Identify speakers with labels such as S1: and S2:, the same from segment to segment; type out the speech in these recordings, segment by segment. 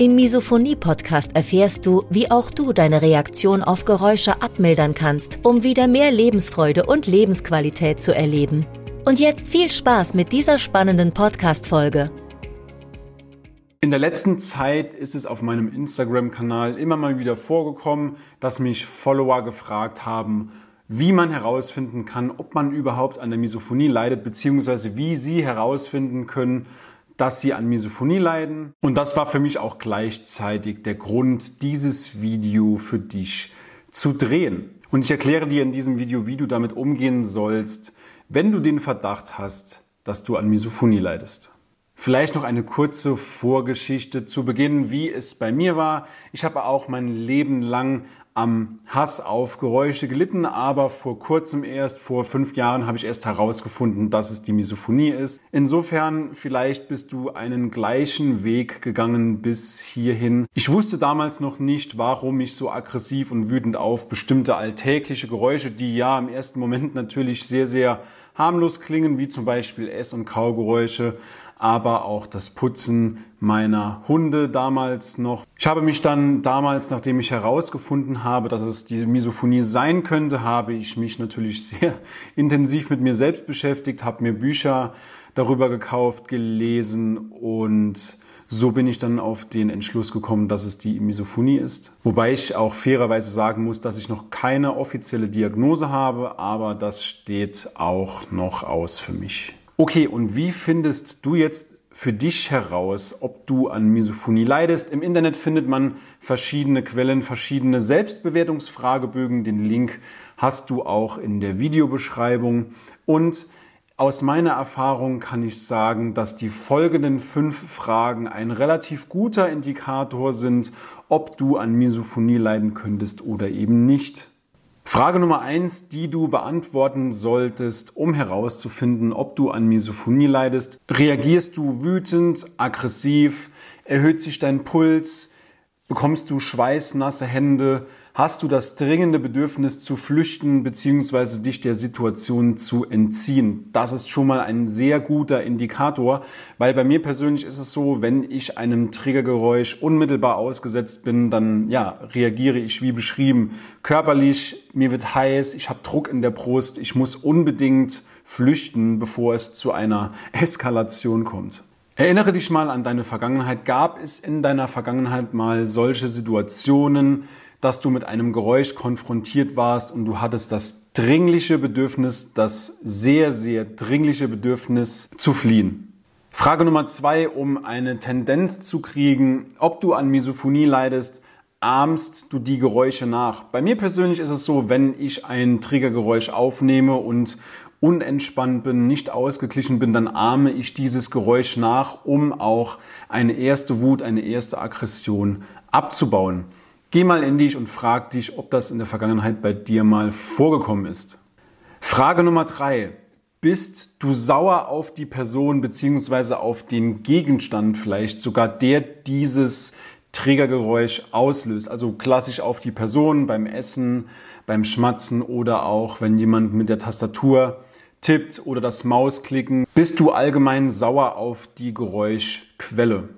S1: Im Misophonie-Podcast erfährst du, wie auch du deine Reaktion auf Geräusche abmildern kannst, um wieder mehr Lebensfreude und Lebensqualität zu erleben. Und jetzt viel Spaß mit dieser spannenden Podcast-Folge.
S2: In der letzten Zeit ist es auf meinem Instagram-Kanal immer mal wieder vorgekommen, dass mich Follower gefragt haben, wie man herausfinden kann, ob man überhaupt an der Misophonie leidet, beziehungsweise wie sie herausfinden können, dass sie an Misophonie leiden. Und das war für mich auch gleichzeitig der Grund, dieses Video für dich zu drehen. Und ich erkläre dir in diesem Video, wie du damit umgehen sollst, wenn du den Verdacht hast, dass du an Misophonie leidest. Vielleicht noch eine kurze Vorgeschichte zu Beginn, wie es bei mir war. Ich habe auch mein Leben lang am Hass auf Geräusche gelitten, aber vor kurzem erst, vor fünf Jahren, habe ich erst herausgefunden, dass es die Misophonie ist. Insofern, vielleicht bist du einen gleichen Weg gegangen bis hierhin. Ich wusste damals noch nicht, warum ich so aggressiv und wütend auf bestimmte alltägliche Geräusche, die ja im ersten Moment natürlich sehr, sehr harmlos klingen, wie zum Beispiel Ess- und Kaugeräusche, aber auch das Putzen meiner Hunde damals noch. Ich habe mich dann damals, nachdem ich herausgefunden habe, dass es diese Misophonie sein könnte, habe ich mich natürlich sehr intensiv mit mir selbst beschäftigt, habe mir Bücher darüber gekauft, gelesen und so bin ich dann auf den Entschluss gekommen, dass es die Misophonie ist. Wobei ich auch fairerweise sagen muss, dass ich noch keine offizielle Diagnose habe, aber das steht auch noch aus für mich. Okay, und wie findest du jetzt für dich heraus, ob du an Misophonie leidest? Im Internet findet man verschiedene Quellen, verschiedene Selbstbewertungsfragebögen. Den Link hast du auch in der Videobeschreibung. Und aus meiner Erfahrung kann ich sagen, dass die folgenden fünf Fragen ein relativ guter Indikator sind, ob du an Misophonie leiden könntest oder eben nicht. Frage Nummer eins, die du beantworten solltest, um herauszufinden, ob du an Misophonie leidest. Reagierst du wütend, aggressiv? Erhöht sich dein Puls? Bekommst du schweißnasse Hände? Hast du das dringende Bedürfnis zu flüchten bzw. dich der Situation zu entziehen. Das ist schon mal ein sehr guter Indikator, weil bei mir persönlich ist es so, wenn ich einem Triggergeräusch unmittelbar ausgesetzt bin, dann ja, reagiere ich wie beschrieben körperlich, mir wird heiß, ich habe Druck in der Brust, ich muss unbedingt flüchten, bevor es zu einer Eskalation kommt. Erinnere dich mal an deine Vergangenheit. Gab es in deiner Vergangenheit mal solche Situationen, dass du mit einem Geräusch konfrontiert warst und du hattest das dringliche Bedürfnis, das sehr, sehr dringliche Bedürfnis zu fliehen. Frage Nummer zwei, um eine Tendenz zu kriegen, ob du an Misophonie leidest, ahmst du die Geräusche nach. Bei mir persönlich ist es so, wenn ich ein Triggergeräusch aufnehme und unentspannt bin, nicht ausgeglichen bin, dann ahme ich dieses Geräusch nach, um auch eine erste Wut, eine erste Aggression abzubauen. Geh mal in dich und frag dich, ob das in der Vergangenheit bei dir mal vorgekommen ist. Frage Nummer drei. Bist du sauer auf die Person beziehungsweise auf den Gegenstand vielleicht sogar, der dieses Trägergeräusch auslöst? Also klassisch auf die Person beim Essen, beim Schmatzen oder auch wenn jemand mit der Tastatur tippt oder das Mausklicken. Bist du allgemein sauer auf die Geräuschquelle?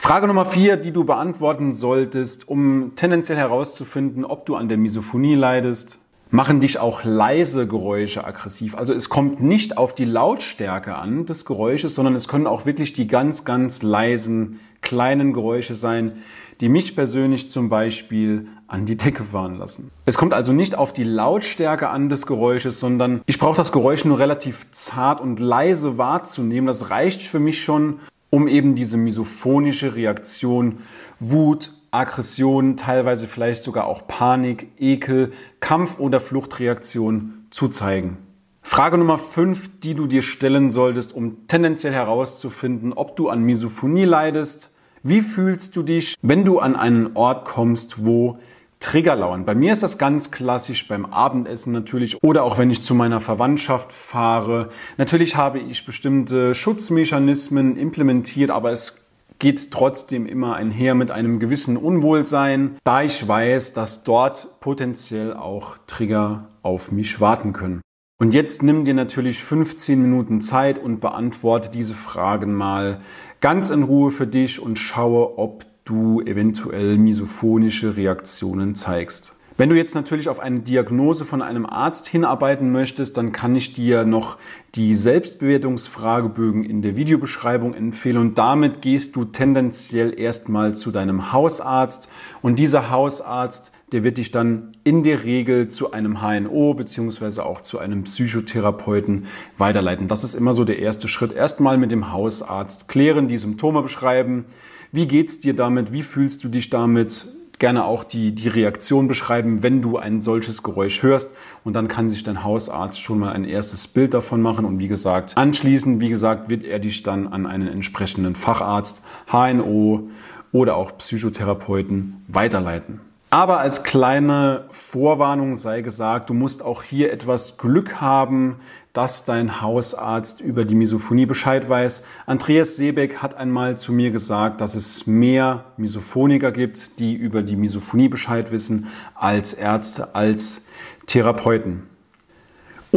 S2: Frage Nummer vier, die du beantworten solltest, um tendenziell herauszufinden, ob du an der Misophonie leidest. Machen dich auch leise Geräusche aggressiv. Also es kommt nicht auf die Lautstärke an des Geräusches, sondern es können auch wirklich die ganz, ganz leisen, kleinen Geräusche sein, die mich persönlich zum Beispiel an die Decke fahren lassen. Es kommt also nicht auf die Lautstärke an des Geräusches, sondern ich brauche das Geräusch nur relativ zart und leise wahrzunehmen. Das reicht für mich schon, um eben diese misophonische Reaktion, Wut, Aggression, teilweise vielleicht sogar auch Panik, Ekel, Kampf- oder Fluchtreaktion zu zeigen. Frage Nummer 5, die du dir stellen solltest, um tendenziell herauszufinden, ob du an Misophonie leidest. Wie fühlst du dich, wenn du an einen Ort kommst, wo Trigger lauern? Bei mir ist das ganz klassisch beim Abendessen natürlich oder auch wenn ich zu meiner Verwandtschaft fahre. Natürlich habe ich bestimmte Schutzmechanismen implementiert, aber es geht trotzdem immer einher mit einem gewissen Unwohlsein, da ich weiß, dass dort potenziell auch Trigger auf mich warten können. Und jetzt nimm dir natürlich 15 Minuten Zeit und beantworte diese Fragen mal ganz in Ruhe für dich und schaue, ob du eventuell misophonische Reaktionen zeigst. Wenn du jetzt natürlich auf eine Diagnose von einem Arzt hinarbeiten möchtest, dann kann ich dir noch die Selbstbewertungsfragebögen in der Videobeschreibung empfehlen und damit gehst du tendenziell erstmal zu deinem Hausarzt und dieser Hausarzt, der wird dich dann in der Regel zu einem HNO beziehungsweise auch zu einem Psychotherapeuten weiterleiten. Das ist immer so der erste Schritt. Erstmal mit dem Hausarzt klären, die Symptome beschreiben. Wie geht's dir damit? Wie fühlst du dich damit? gerne auch die, die Reaktion beschreiben, wenn du ein solches Geräusch hörst. Und dann kann sich dein Hausarzt schon mal ein erstes Bild davon machen. Und wie gesagt, anschließend, wie gesagt, wird er dich dann an einen entsprechenden Facharzt, HNO oder auch Psychotherapeuten weiterleiten. Aber als kleine Vorwarnung sei gesagt, du musst auch hier etwas Glück haben, dass dein Hausarzt über die Misophonie Bescheid weiß. Andreas Seebeck hat einmal zu mir gesagt, dass es mehr Misophoniker gibt, die über die Misophonie Bescheid wissen, als Ärzte, als Therapeuten.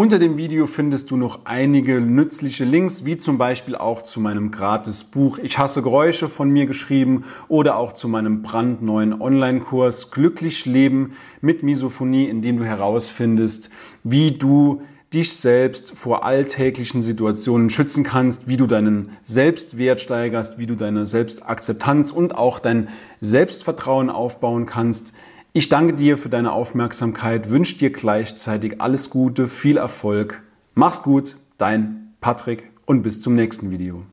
S2: Unter dem Video findest du noch einige nützliche Links, wie zum Beispiel auch zu meinem gratis Buch Ich hasse Geräusche von mir geschrieben oder auch zu meinem brandneuen Online-Kurs Glücklich Leben mit Misophonie, in dem du herausfindest, wie du dich selbst vor alltäglichen Situationen schützen kannst, wie du deinen Selbstwert steigerst, wie du deine Selbstakzeptanz und auch dein Selbstvertrauen aufbauen kannst. Ich danke dir für deine Aufmerksamkeit, wünsche dir gleichzeitig alles Gute, viel Erfolg. Mach's gut, dein Patrick und bis zum nächsten Video.